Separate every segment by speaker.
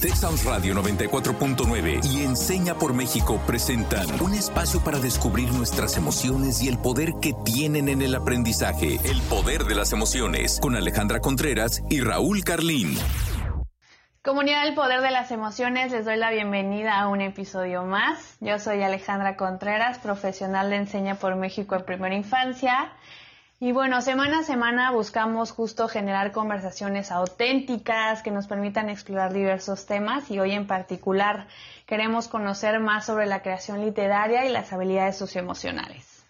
Speaker 1: Texas Radio 94.9 y Enseña por México presentan un espacio para descubrir nuestras emociones y el poder que tienen en el aprendizaje. El poder de las emociones con Alejandra Contreras y Raúl Carlín.
Speaker 2: Comunidad del Poder de las Emociones, les doy la bienvenida a un episodio más. Yo soy Alejandra Contreras, profesional de Enseña por México en Primera Infancia. Y bueno, semana a semana buscamos justo generar conversaciones auténticas que nos permitan explorar diversos temas y hoy en particular queremos conocer más sobre la creación literaria y las habilidades socioemocionales.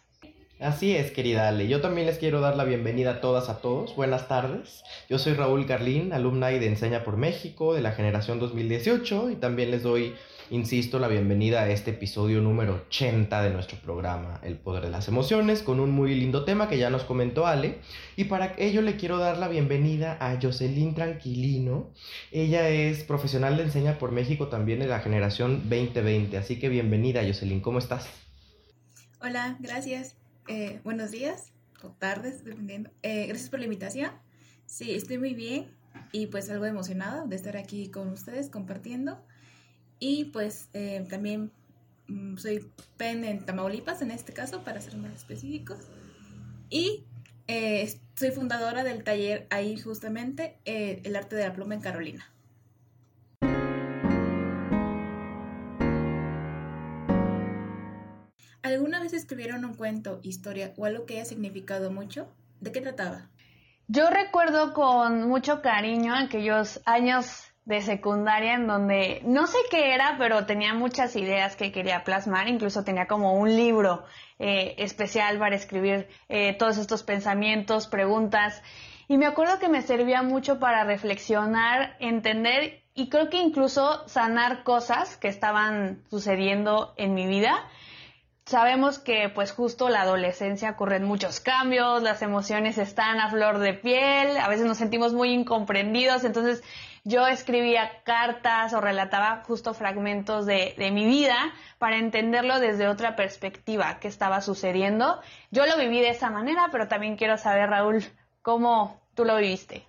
Speaker 3: Así es, querida Ale. Yo también les quiero dar la bienvenida a todas, a todos. Buenas tardes. Yo soy Raúl Carlín, alumni de Enseña por México de la generación 2018 y también les doy, insisto, la bienvenida a este episodio número 80 de nuestro programa El Poder de las Emociones con un muy lindo tema que ya nos comentó Ale. Y para ello le quiero dar la bienvenida a Jocelyn Tranquilino. Ella es profesional de Enseña por México también de la generación 2020. Así que bienvenida, Jocelyn. ¿Cómo estás?
Speaker 4: Hola, gracias. Eh, buenos días o tardes, dependiendo. Eh, gracias por la invitación. Sí, estoy muy bien y pues algo emocionada de estar aquí con ustedes compartiendo. Y pues eh, también mm, soy PEN en Tamaulipas en este caso, para ser más específicos. Y soy fundadora del taller ahí justamente, El arte de la pluma en Carolina. ¿Alguna vez escribieron un cuento, historia o algo que haya significado mucho? ¿De qué trataba?
Speaker 2: Yo recuerdo con mucho cariño aquellos años de secundaria en donde no sé qué era, pero tenía muchas ideas que quería plasmar, incluso tenía como un libro eh, especial para escribir eh, todos estos pensamientos, preguntas, y me acuerdo que me servía mucho para reflexionar, entender y creo que incluso sanar cosas que estaban sucediendo en mi vida. Sabemos que pues justo la adolescencia ocurren muchos cambios, las emociones están a flor de piel, a veces nos sentimos muy incomprendidos, entonces yo escribía cartas o relataba justo fragmentos de, de mi vida para entenderlo desde otra perspectiva, qué estaba sucediendo. Yo lo viví de esa manera, pero también quiero saber, Raúl, cómo tú lo viviste.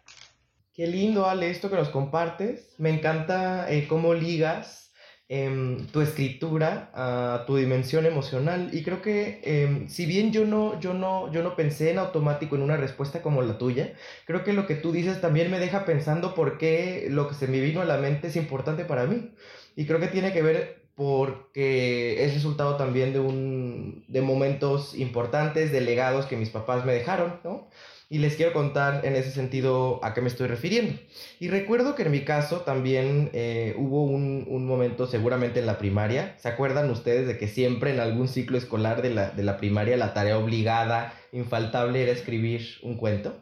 Speaker 3: Qué lindo, Ale, esto que nos compartes. Me encanta eh, cómo ligas Em, tu escritura, a tu dimensión emocional. Y creo que em, si bien yo no, yo, no, yo no pensé en automático en una respuesta como la tuya, creo que lo que tú dices también me deja pensando por qué lo que se me vino a la mente es importante para mí. Y creo que tiene que ver porque es resultado también de, un, de momentos importantes, de legados que mis papás me dejaron, ¿no? Y les quiero contar en ese sentido a qué me estoy refiriendo. Y recuerdo que en mi caso también eh, hubo un, un, momento seguramente en la primaria. ¿Se acuerdan ustedes de que siempre en algún ciclo escolar de la, de la primaria la tarea obligada, infaltable, era escribir un cuento?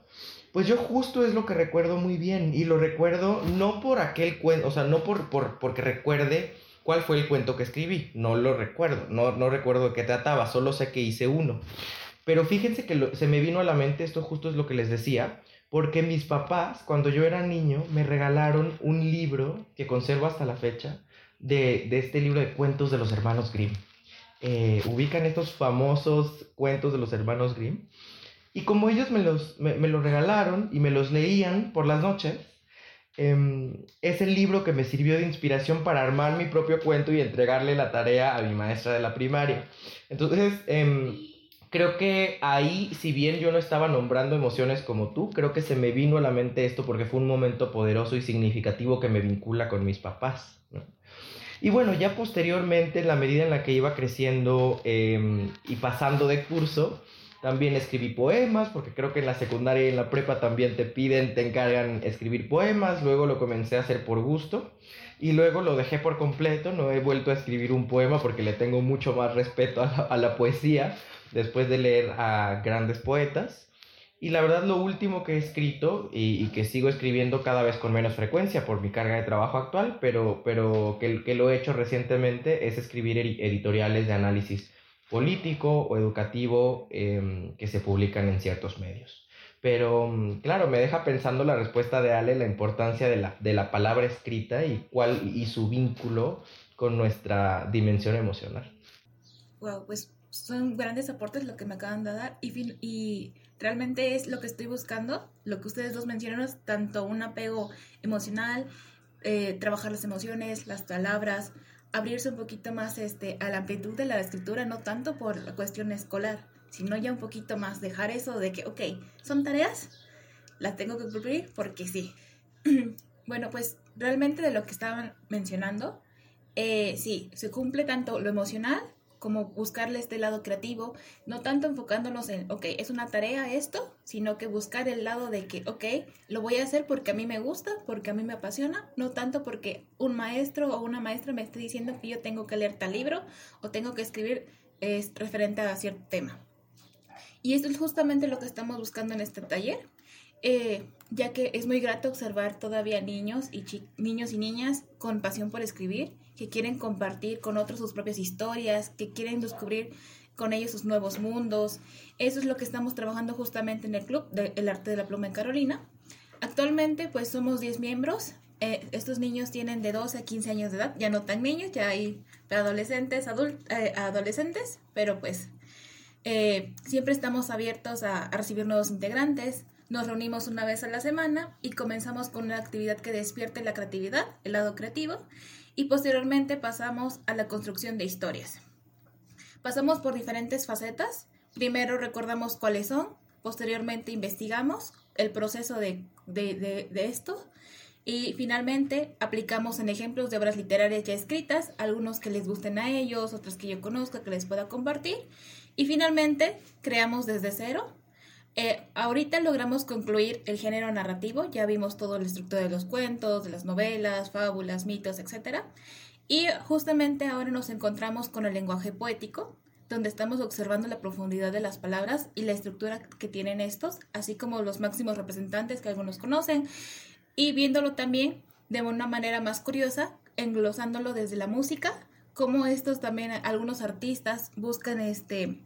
Speaker 3: Pues yo justo es lo que recuerdo muy bien y lo recuerdo no por aquel cuento, o sea, no por, por, porque recuerde cuál fue el cuento que escribí, no lo recuerdo, no, no recuerdo de qué trataba, solo sé que hice uno. Pero fíjense que se me vino a la mente, esto justo es lo que les decía, porque mis papás, cuando yo era niño, me regalaron un libro que conservo hasta la fecha, de, este libro de cuentos de los hermanos Grimm. Eh, ubican estos famosos cuentos de los hermanos Grimm. Y como ellos me los, me, los regalaron y me los leían por las noches, em, es el libro que me sirvió de inspiración para armar mi propio cuento y entregarle la tarea a mi maestra de la primaria. Entonces, em, creo que ahí, si bien yo no estaba nombrando emociones como tú, creo que se me vino a la mente esto porque fue un momento poderoso y significativo que me vincula con mis papás. Y bueno, ya posteriormente, en la medida en la que iba creciendo em, y pasando de curso, también escribí poemas, porque creo que en la secundaria y en la prepa también te piden, te encargan escribir poemas, luego lo comencé a hacer por gusto y luego lo dejé por completo, no he vuelto a escribir un poema porque le tengo mucho más respeto a la poesía, después de leer a grandes poetas. Y la verdad lo último que he escrito y, que sigo escribiendo cada vez con menos frecuencia por mi carga de trabajo actual, pero, pero que, que lo he hecho recientemente es escribir editoriales de análisis político o educativo em, que se publican en ciertos medios. Pero mm, claro, me deja pensando la respuesta de Ale, la importancia de la, de la palabra escrita y, cuál, y su vínculo con nuestra dimensión emocional.
Speaker 4: Wow, pues son grandes aportes lo que me acaban de dar y, y realmente es lo que estoy buscando, lo que ustedes dos mencionan, tanto un apego emocional eh, trabajar las emociones, las palabras, abrirse un poquito más este, a la amplitud de la escritura, no tanto por la cuestión escolar, sino ya un poquito más dejar eso de que, ok, son tareas, las tengo que cumplir porque sí. bueno, pues realmente de lo que estaban mencionando, eh, sí, se cumple tanto lo emocional como buscarle este lado creativo, no tanto enfocándonos en, ok, es una tarea esto, sino que buscar el lado de que, ok, lo voy a hacer porque a mí me gusta, porque a mí me apasiona, no tanto porque un maestro o una maestra me esté diciendo que yo tengo que leer tal libro o tengo que escribir es, referente a cierto tema. Y esto es justamente lo que estamos buscando en este taller, eh, ya que es muy grato observar todavía niños y, niños y niñas con pasión por escribir que quieren compartir con otros sus propias historias, que quieren descubrir con ellos sus nuevos mundos. Eso es lo que estamos trabajando justamente en el club del arte de la pluma en Carolina. Actualmente pues somos 10 miembros. Eh, estos niños tienen de 12 a 15 años de edad, ya no tan niños, ya hay adolescentes, eh, adolescentes, pero pues eh, siempre estamos abiertos a, a recibir nuevos integrantes. Nos reunimos una vez a la semana y comenzamos con una actividad que despierte la creatividad, el lado creativo, y posteriormente pasamos a la construcción de historias. Pasamos por diferentes facetas. Primero recordamos cuáles son, posteriormente investigamos el proceso de, esto y finalmente aplicamos en ejemplos de obras literarias ya escritas, algunos que les gusten a ellos, otros que yo conozca, que les pueda compartir. Y finalmente creamos desde cero eh, ahorita logramos concluir el género narrativo, ya vimos todo la estructura de los cuentos, de las novelas, fábulas, mitos, etc. Y justamente ahora nos encontramos con el lenguaje poético, donde estamos observando la profundidad de las palabras y la estructura que tienen estos, así como los máximos representantes que algunos conocen, y viéndolo también de una manera más curiosa, englosándolo desde la música, como estos también algunos artistas buscan este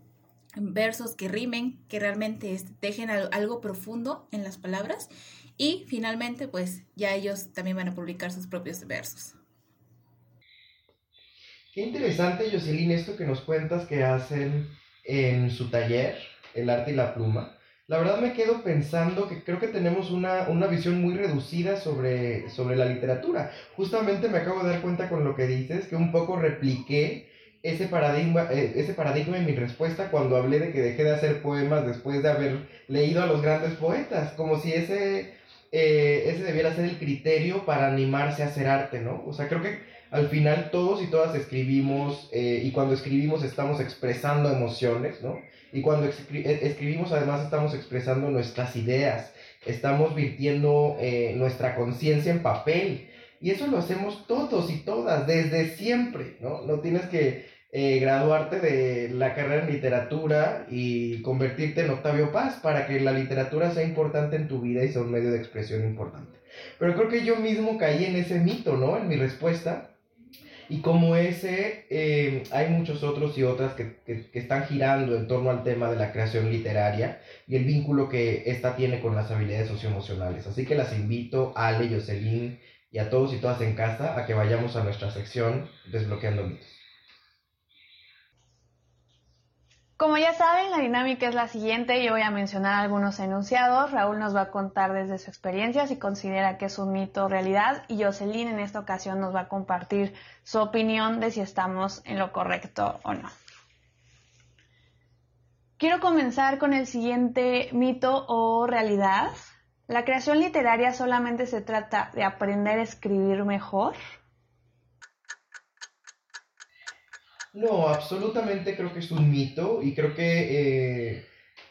Speaker 4: versos que rimen, que realmente dejen algo profundo en las palabras y finalmente pues ya ellos también van a publicar sus propios versos.
Speaker 3: Qué interesante, Jocelyn, esto que nos cuentas que hacen en su taller, El arte y la pluma. La verdad me quedo pensando que creo que tenemos una, visión muy reducida sobre, sobre la literatura. Justamente me acabo de dar cuenta con lo que dices, que un poco repliqué ese paradigma, eh, ese paradigma en mi respuesta cuando hablé de que dejé de hacer poemas después de haber leído a los grandes poetas, como si ese, eh, ese debiera ser el criterio para animarse a hacer arte, ¿no? O sea, creo que al final todos y todas escribimos eh, y cuando escribimos estamos expresando emociones, ¿no? Y cuando escribimos además estamos expresando nuestras ideas, estamos virtiendo nuestra conciencia en papel. Y eso lo hacemos todos y todas, desde siempre, ¿no? No tienes que eh, graduarte de la carrera en literatura y convertirte en Octavio Paz para que la literatura sea importante en tu vida y sea un medio de expresión importante. Pero creo que yo mismo caí en ese mito, ¿no? En mi respuesta. Y como ese, eh, hay muchos otros y otras que, que, están girando en torno al tema de la creación literaria y el vínculo que esta tiene con las habilidades socioemocionales. Así que las invito a Ale, Jocelyn y a todos y todas en casa a que vayamos a nuestra sección Desbloqueando mitos.
Speaker 2: Como ya saben, la dinámica es la siguiente. Yo voy a mencionar algunos enunciados. Raúl nos va a contar desde su experiencia si considera que es un mito o realidad. Y Jocelyn en esta ocasión nos va a compartir su opinión de si estamos en lo correcto o no. Quiero comenzar con el siguiente mito o realidad. ¿La creación literaria solamente se trata de aprender a escribir mejor?
Speaker 3: No, absolutamente creo que es un mito y creo que eh,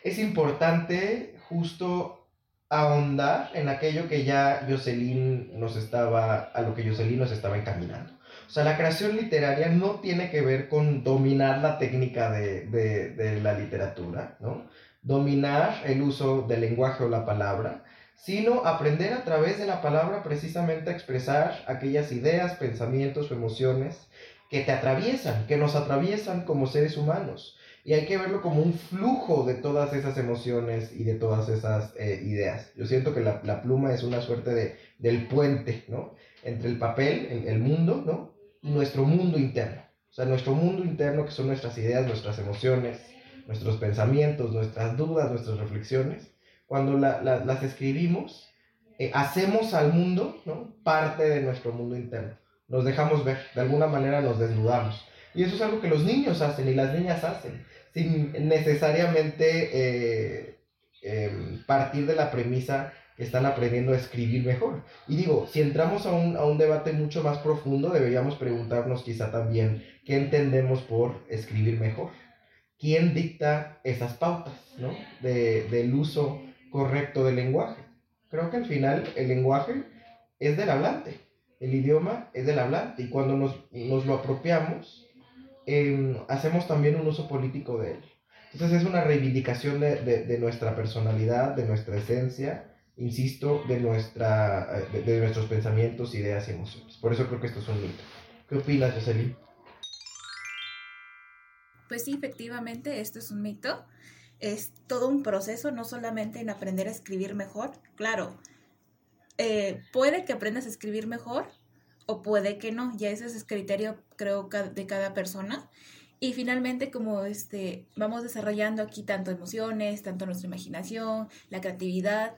Speaker 3: es importante justo ahondar en aquello que ya Jocelyn nos estaba, a lo que Jocelyn nos estaba encaminando. O sea, la creación literaria no tiene que ver con dominar la técnica de, de la literatura, ¿no? Dominar el uso del lenguaje o la palabra, sino aprender a través de la palabra precisamente a expresar aquellas ideas, pensamientos o emociones que te atraviesan, que nos atraviesan como seres humanos. Y hay que verlo como un flujo de todas esas emociones y de todas esas eh, ideas. Yo siento que la, la, pluma es una suerte de, del puente, ¿no? Entre el papel, el, el, mundo, ¿no? Y nuestro mundo interno. O sea, nuestro mundo interno, que son nuestras ideas, nuestras emociones, nuestros pensamientos, nuestras dudas, nuestras reflexiones. Cuando la, las escribimos, eh, hacemos al mundo ¿no? parte de nuestro mundo interno. Nos dejamos ver, de alguna manera nos desnudamos. Y eso es algo que los niños hacen y las niñas hacen, sin necesariamente eh, em, partir de la premisa que están aprendiendo a escribir mejor. Y digo, si entramos a un, a un debate mucho más profundo, deberíamos preguntarnos quizá también qué entendemos por escribir mejor. ¿Quién dicta esas pautas ¿no? de, del uso correcto del lenguaje? Creo que al final el lenguaje es del hablante, el idioma es del hablante y cuando nos, nos lo apropiamos, em, hacemos también un uso político de él. Entonces es una reivindicación de, de, nuestra personalidad, de nuestra esencia, insisto, de, nuestra, de, de, nuestros pensamientos, ideas y emociones. Por eso creo que esto es un mito. ¿Qué opinas, Jocelyn?
Speaker 4: Pues sí, efectivamente, esto es un mito. Es todo un proceso, no solamente en aprender a escribir mejor. Claro, eh, puede que aprendas a escribir mejor o puede que no. Ya ese es el criterio, creo, de cada persona. Y finalmente, como este, vamos desarrollando aquí tanto emociones, tanto nuestra imaginación, la creatividad,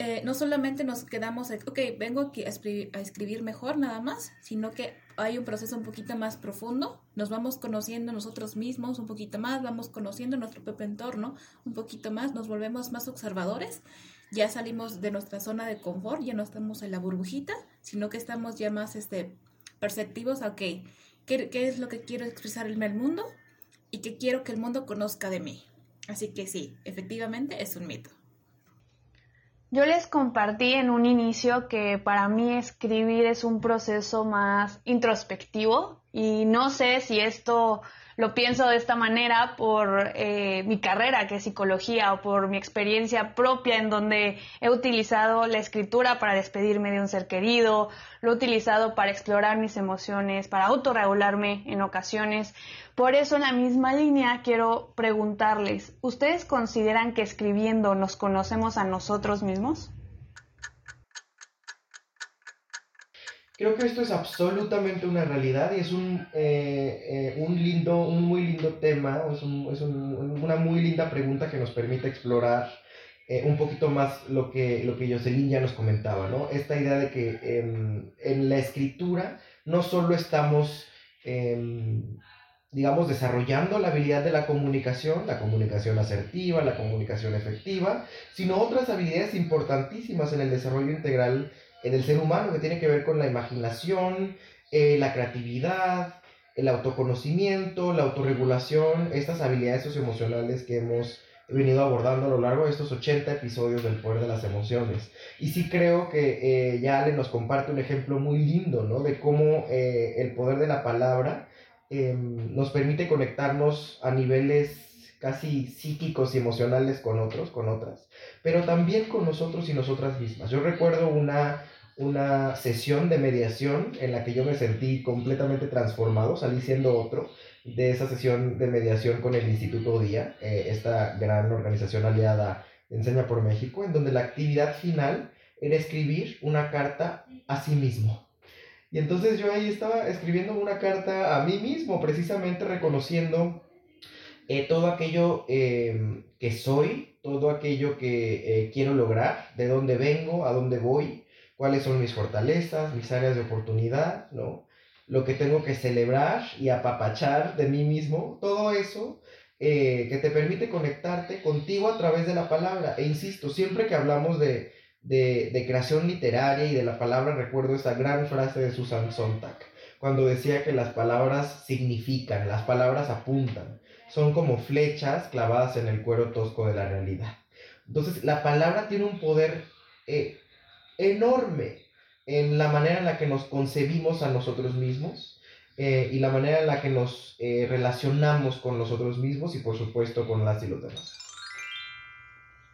Speaker 4: eh, no solamente nos quedamos, ok, vengo aquí a escribir, a escribir, mejor nada más, sino que hay un proceso un poquito más profundo, nos vamos conociendo nosotros mismos un poquito más, vamos conociendo nuestro propio entorno un poquito más, nos volvemos más observadores, ya salimos de nuestra zona de confort, ya no estamos en la burbujita, sino que estamos ya más este, perceptivos, ok, ¿qué, qué es lo que quiero expresarme al mundo y qué quiero que el mundo conozca de mí? Así que sí, efectivamente es un mito.
Speaker 2: Yo les compartí en un inicio que para mí escribir es un proceso más introspectivo y no sé si esto lo pienso de esta manera por eh, mi carrera, que es psicología, o por mi experiencia propia en donde he utilizado la escritura para despedirme de un ser querido, lo he utilizado para explorar mis emociones, para autorregularme en ocasiones. Por eso en la misma línea quiero preguntarles, ¿ustedes consideran que escribiendo nos conocemos a nosotros mismos?
Speaker 3: Creo que esto es absolutamente una realidad y es un, eh, eh, un lindo, un muy lindo tema, es, un, es un, una muy linda pregunta que nos permite explorar eh, un poquito más lo que, lo que Jocelyn ya nos comentaba, ¿no? Esta idea de que en la escritura no solo estamos em, digamos, desarrollando la habilidad de la comunicación, la comunicación asertiva, la comunicación efectiva, sino otras habilidades importantísimas en el desarrollo integral en el ser humano que tiene que ver con la imaginación, eh, la creatividad, el autoconocimiento, la autorregulación, estas habilidades socioemocionales que hemos venido abordando a lo largo de estos 80 episodios del poder de las emociones. Y sí creo que eh, ya Ale nos comparte un ejemplo muy lindo, ¿no? De cómo eh, el poder de la palabra Em, nos permite conectarnos a niveles casi psíquicos y emocionales con otros, con otras, pero también con nosotros y nosotras mismas. Yo recuerdo una, una sesión de mediación en la que yo me sentí completamente transformado, salí siendo otro de esa sesión de mediación con el Instituto Día, eh, esta gran organización aliada Enseña por México, en donde la actividad final era escribir una carta a sí mismo. Y entonces yo ahí estaba escribiendo una carta a mí mismo, precisamente reconociendo eh, todo aquello em, que soy, todo aquello que eh, quiero lograr, de dónde vengo, a dónde voy, cuáles son mis fortalezas, mis áreas de oportunidad, ¿no? Lo que tengo que celebrar y apapachar de mí mismo, todo eso eh, que te permite conectarte contigo a través de la palabra. E insisto, siempre que hablamos de, de, creación literaria y de la palabra, recuerdo esa gran frase de Susan Sontag, cuando decía que las palabras significan, las palabras apuntan, son como flechas clavadas en el cuero tosco de la realidad. Entonces, la palabra tiene un poder eh, enorme en la manera en la que nos concebimos a nosotros mismos eh, y la manera en la que nos eh, relacionamos con nosotros mismos y por supuesto con las y los demás.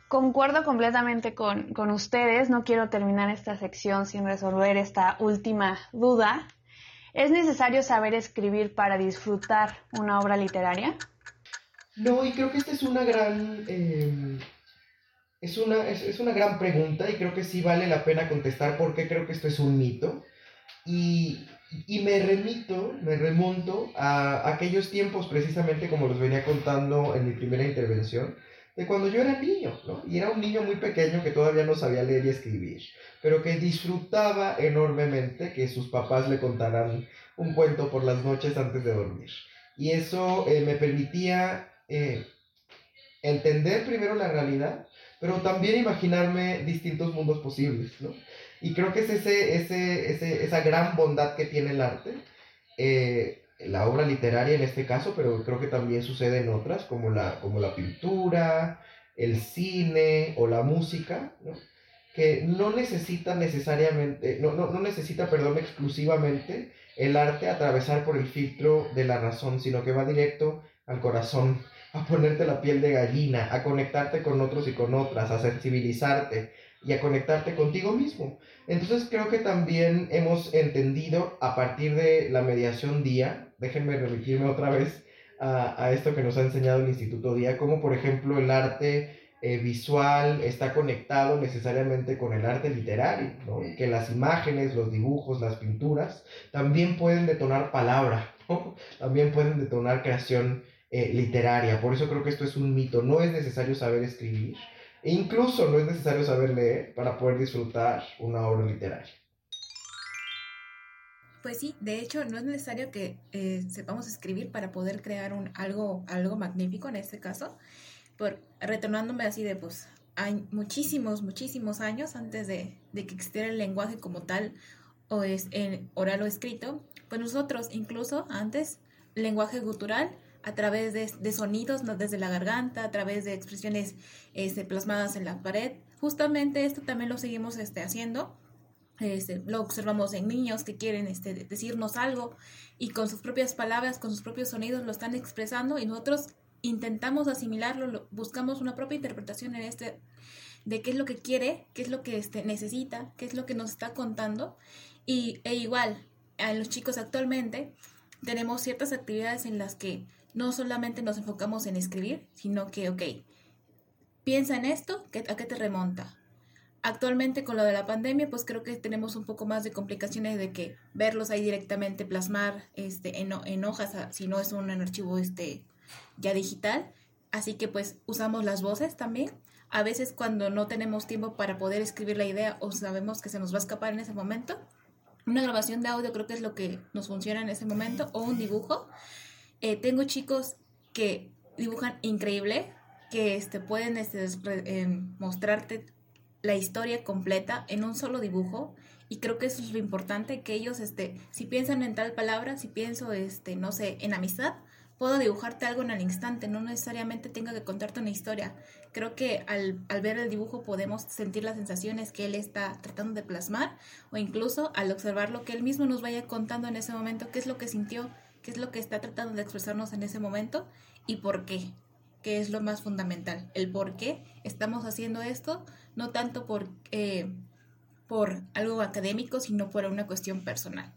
Speaker 2: Concuerdo completamente con, con, ustedes, no quiero terminar esta sección sin resolver esta última duda. ¿Es necesario saber escribir para disfrutar una obra literaria?
Speaker 3: No, y creo que esta es una gran, eh, es, una, es, es, una gran pregunta y creo que sí vale la pena contestar porque creo que esto es un mito. Y, y me remito, me remonto a aquellos tiempos precisamente como los venía contando en mi primera intervención, de cuando yo era niño, ¿no? Y era un niño muy pequeño que todavía no sabía leer y escribir, pero que disfrutaba enormemente que sus papás le contaran un cuento por las noches antes de dormir. Y eso eh, me permitía eh, entender primero la realidad, pero también imaginarme distintos mundos posibles, ¿no? Y creo que es ese, ese, ese, esa gran bondad que tiene el arte. Eh, la obra literaria en este caso, pero creo que también sucede en otras, como la, como la pintura, el cine o la música, ¿no? que no necesita necesariamente, no, no, no necesita, perdón, exclusivamente el arte atravesar por el filtro de la razón, sino que va directo al corazón, a ponerte la piel de gallina, a conectarte con otros y con otras, a sensibilizarte, y a conectarte contigo mismo. Entonces creo que también hemos entendido a partir de la mediación día, déjenme remitirme otra vez a, esto que nos ha enseñado el Instituto Día, como por ejemplo el arte eh, visual está conectado necesariamente con el arte literario, que las imágenes, los dibujos, las pinturas también pueden detonar palabra, también pueden detonar creación eh, literaria. Por eso creo que esto es un mito, no es necesario saber escribir, e incluso no es necesario saber leer para poder disfrutar una obra literaria.
Speaker 4: Pues sí, de hecho no es necesario que eh, sepamos escribir para poder crear un, algo, algo magnífico en este caso. Por, retornándome así de pues hay muchísimos, muchísimos años antes de, de que existiera el lenguaje como tal, o es en oral o escrito, pues nosotros incluso antes, lenguaje gutural, a través de, sonidos desde la garganta, a través de expresiones este, plasmadas en la pared. Justamente esto también lo seguimos este, haciendo. Este, lo observamos en niños que quieren este, decirnos algo y con sus propias palabras, con sus propios sonidos lo están expresando y nosotros intentamos asimilarlo, buscamos una propia interpretación en este de qué es lo que quiere, qué es lo que necesita, qué es lo que nos está contando y e igual a los chicos actualmente tenemos ciertas actividades en las que no solamente nos enfocamos en escribir, sino que, ok, piensa en esto, ¿a qué te remonta? Actualmente con lo de la pandemia, pues creo que tenemos un poco más de complicaciones de que verlos ahí directamente, plasmar este, en, en hojas, si no es un archivo este, ya digital. Así que pues usamos las voces también. A veces cuando no tenemos tiempo para poder escribir la idea o sabemos que se nos va a escapar en ese momento, una grabación de audio creo que es lo que nos funciona en ese momento o un dibujo eh, tengo chicos que dibujan increíble, que este, pueden este, em, mostrarte la historia completa en un solo dibujo y creo que eso es lo importante que ellos este si piensan en tal palabra si pienso este no sé en amistad puedo dibujarte algo en el instante no necesariamente tenga que contarte una historia. Creo que al, al ver el dibujo podemos sentir las sensaciones que él está tratando de plasmar o incluso al observar lo que él mismo nos vaya contando en ese momento qué es lo que sintió qué es lo que está tratando de expresarnos en ese momento y por qué, que es lo más fundamental, el por qué estamos haciendo esto, no tanto por, eh, por algo académico, sino por una cuestión personal.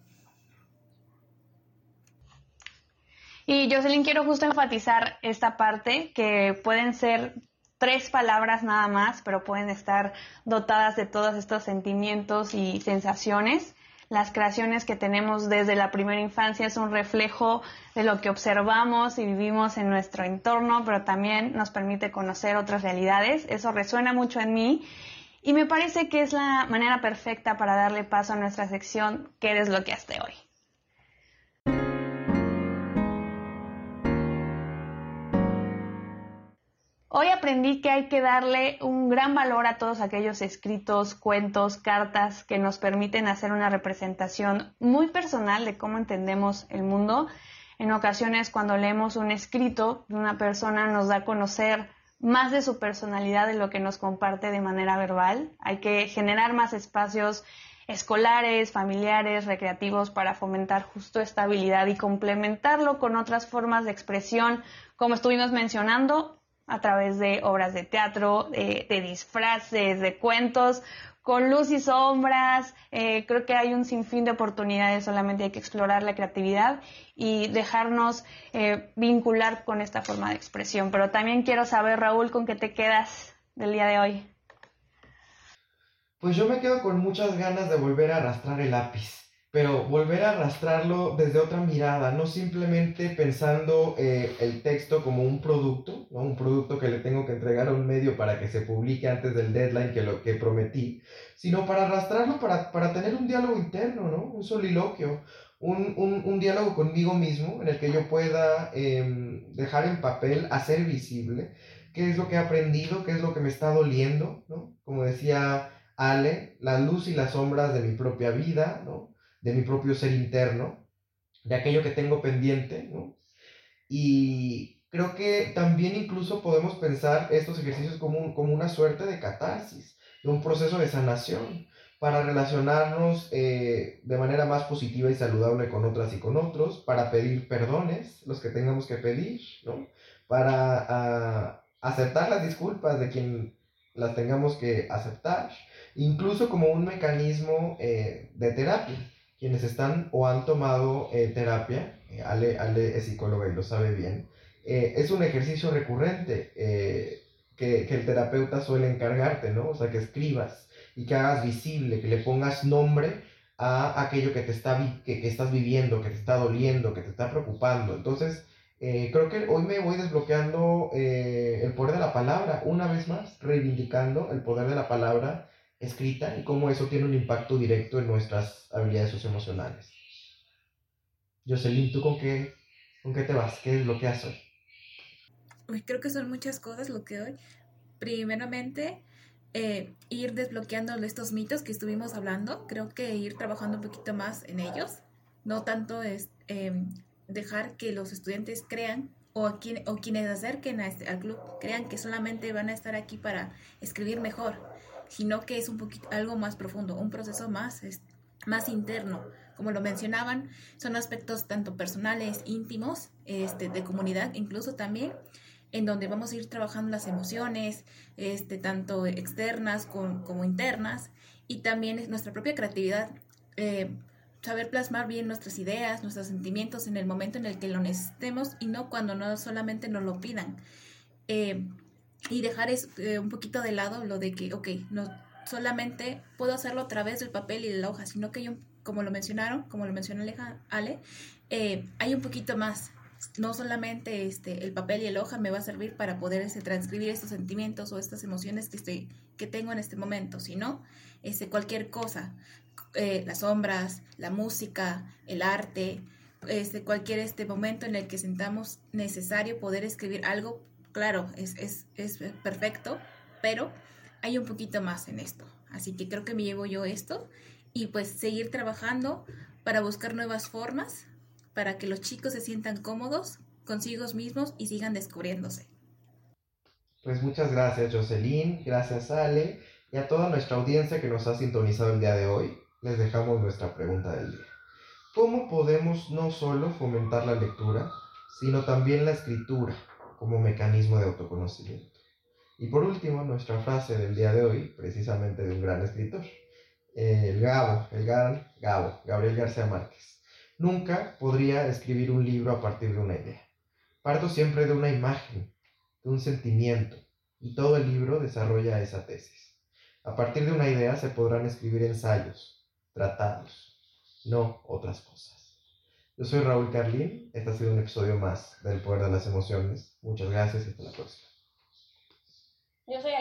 Speaker 2: Y Jocelyn, quiero justo enfatizar esta parte, que pueden ser tres palabras nada más, pero pueden estar dotadas de todos estos sentimientos y sensaciones las creaciones que tenemos desde la primera infancia es un reflejo de lo que observamos y vivimos en nuestro entorno, pero también nos permite conocer otras realidades. Eso resuena mucho en mí y me parece que es la manera perfecta para darle paso a nuestra sección ¿Qué eres lo que haste hoy? Hoy aprendí que hay que darle un gran valor a todos aquellos escritos, cuentos, cartas que nos permiten hacer una representación muy personal de cómo entendemos el mundo. En ocasiones cuando leemos un escrito de una persona nos da a conocer más de su personalidad de lo que nos comparte de manera verbal. Hay que generar más espacios escolares, familiares, recreativos para fomentar justo esta habilidad y complementarlo con otras formas de expresión, como estuvimos mencionando, a través de obras de teatro, de, disfraces, de cuentos, con luz y sombras. Eh, creo que hay un sinfín de oportunidades, solamente hay que explorar la creatividad y dejarnos eh, vincular con esta forma de expresión. Pero también quiero saber, Raúl, con qué te quedas del día de hoy.
Speaker 3: Pues yo me quedo con muchas ganas de volver a arrastrar el lápiz pero volver a arrastrarlo desde otra mirada, no simplemente pensando eh, el texto como un producto, ¿no? un producto que le tengo que entregar a un medio para que se publique antes del deadline que lo que prometí, sino para arrastrarlo para, para tener un diálogo interno, ¿no? un soliloquio, un, un, un, diálogo conmigo mismo en el que yo pueda em, dejar en papel, hacer visible qué es lo que he aprendido, qué es lo que me está doliendo, ¿no? Como decía Ale, la luz y las sombras de mi propia vida, ¿no? De mi propio ser interno, de aquello que tengo pendiente, ¿no? Y creo que también incluso podemos pensar estos ejercicios como, como una suerte de catarsis, de un proceso de sanación para relacionarnos eh, de manera más positiva y saludable con otras y con otros, para pedir perdones, los que tengamos que pedir, ¿no? Para ah, aceptar las disculpas de quien las tengamos que aceptar, incluso como un mecanismo eh, de terapia. Quienes están o han tomado eh, terapia, Ale, Ale, es psicóloga y lo sabe bien, es un ejercicio recurrente que, que el terapeuta suele encargarte, ¿no? O sea, que escribas y que hagas visible, que le pongas nombre a aquello que, te está que, que estás viviendo, que te está doliendo, que te está preocupando. Entonces, eh, creo que hoy me voy desbloqueando eh, el poder de la palabra, una vez más, reivindicando el poder de la palabra escrita y cómo eso tiene un impacto directo en nuestras habilidades socioemocionales. Jocelyn, ¿tú con qué, con qué te vas? ¿Qué desbloqueas hoy?
Speaker 4: Uy, creo que son muchas cosas lo que hoy. Primeramente, eh, ir desbloqueando estos mitos que estuvimos hablando, creo que ir trabajando un poquito más en ellos, no tanto es em, dejar que los estudiantes crean o, o quienes acerquen a este, al club crean que solamente van a estar aquí para escribir mejor, sino que es un poquito algo más profundo, un proceso más, más interno. Como lo mencionaban, son aspectos tanto personales, íntimos, este, de comunidad incluso también, en donde vamos a ir trabajando las emociones, este, tanto externas como, internas, y también es nuestra propia creatividad, eh, saber plasmar bien nuestras ideas, nuestros sentimientos en el momento en el que lo necesitemos y no cuando no solamente nos lo pidan. Eh, y dejar es, eh, un poquito de lado lo de que, ok, no solamente puedo hacerlo a través del papel y de la hoja, sino que yo, como lo mencionaron, como lo mencionó Ale, hay un poquito más. No solamente este, el papel y el hoja me va a servir para poder este, transcribir estos sentimientos o estas emociones que, estoy, que tengo en este momento, sino este, cualquier cosa, eh, las sombras, la música, el arte, este, cualquier este momento en el que sentamos necesario poder escribir algo, claro, es, es, es perfecto, pero hay un poquito más en esto. Así que creo que me llevo yo esto y pues seguir trabajando para buscar nuevas formas para que los chicos se sientan cómodos consigo mismos y sigan descubriéndose.
Speaker 3: Pues muchas gracias Jocelyn, gracias Ale y a toda nuestra audiencia que nos ha sintonizado el día de hoy. Les dejamos nuestra pregunta del día. ¿Cómo podemos no solo fomentar la lectura, sino también la escritura como mecanismo de autoconocimiento? Y por último, nuestra frase del día de hoy, precisamente de un gran escritor, el Gabo, el gran Gabo, Gabriel García Márquez. Nunca podría escribir un libro a partir de una idea. Parto siempre de una imagen, de un sentimiento, y todo el libro desarrolla esa tesis. A partir de una idea se podrán escribir ensayos, tratados, no otras cosas. Yo soy Raúl Carlín, este ha sido un episodio más del Poder de las Emociones. Muchas gracias y hasta la próxima.
Speaker 2: Yo soy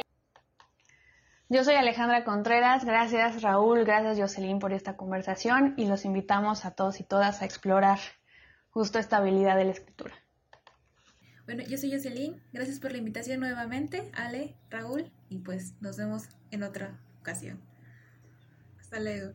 Speaker 2: yo soy Alejandra Contreras, gracias Raúl, gracias Jocelyn por esta conversación y los invitamos a todos y todas a explorar justo esta habilidad de la escritura.
Speaker 4: Bueno, yo soy Jocelyn, gracias por la invitación nuevamente, Ale, Raúl, y pues nos vemos en otra ocasión. Hasta luego.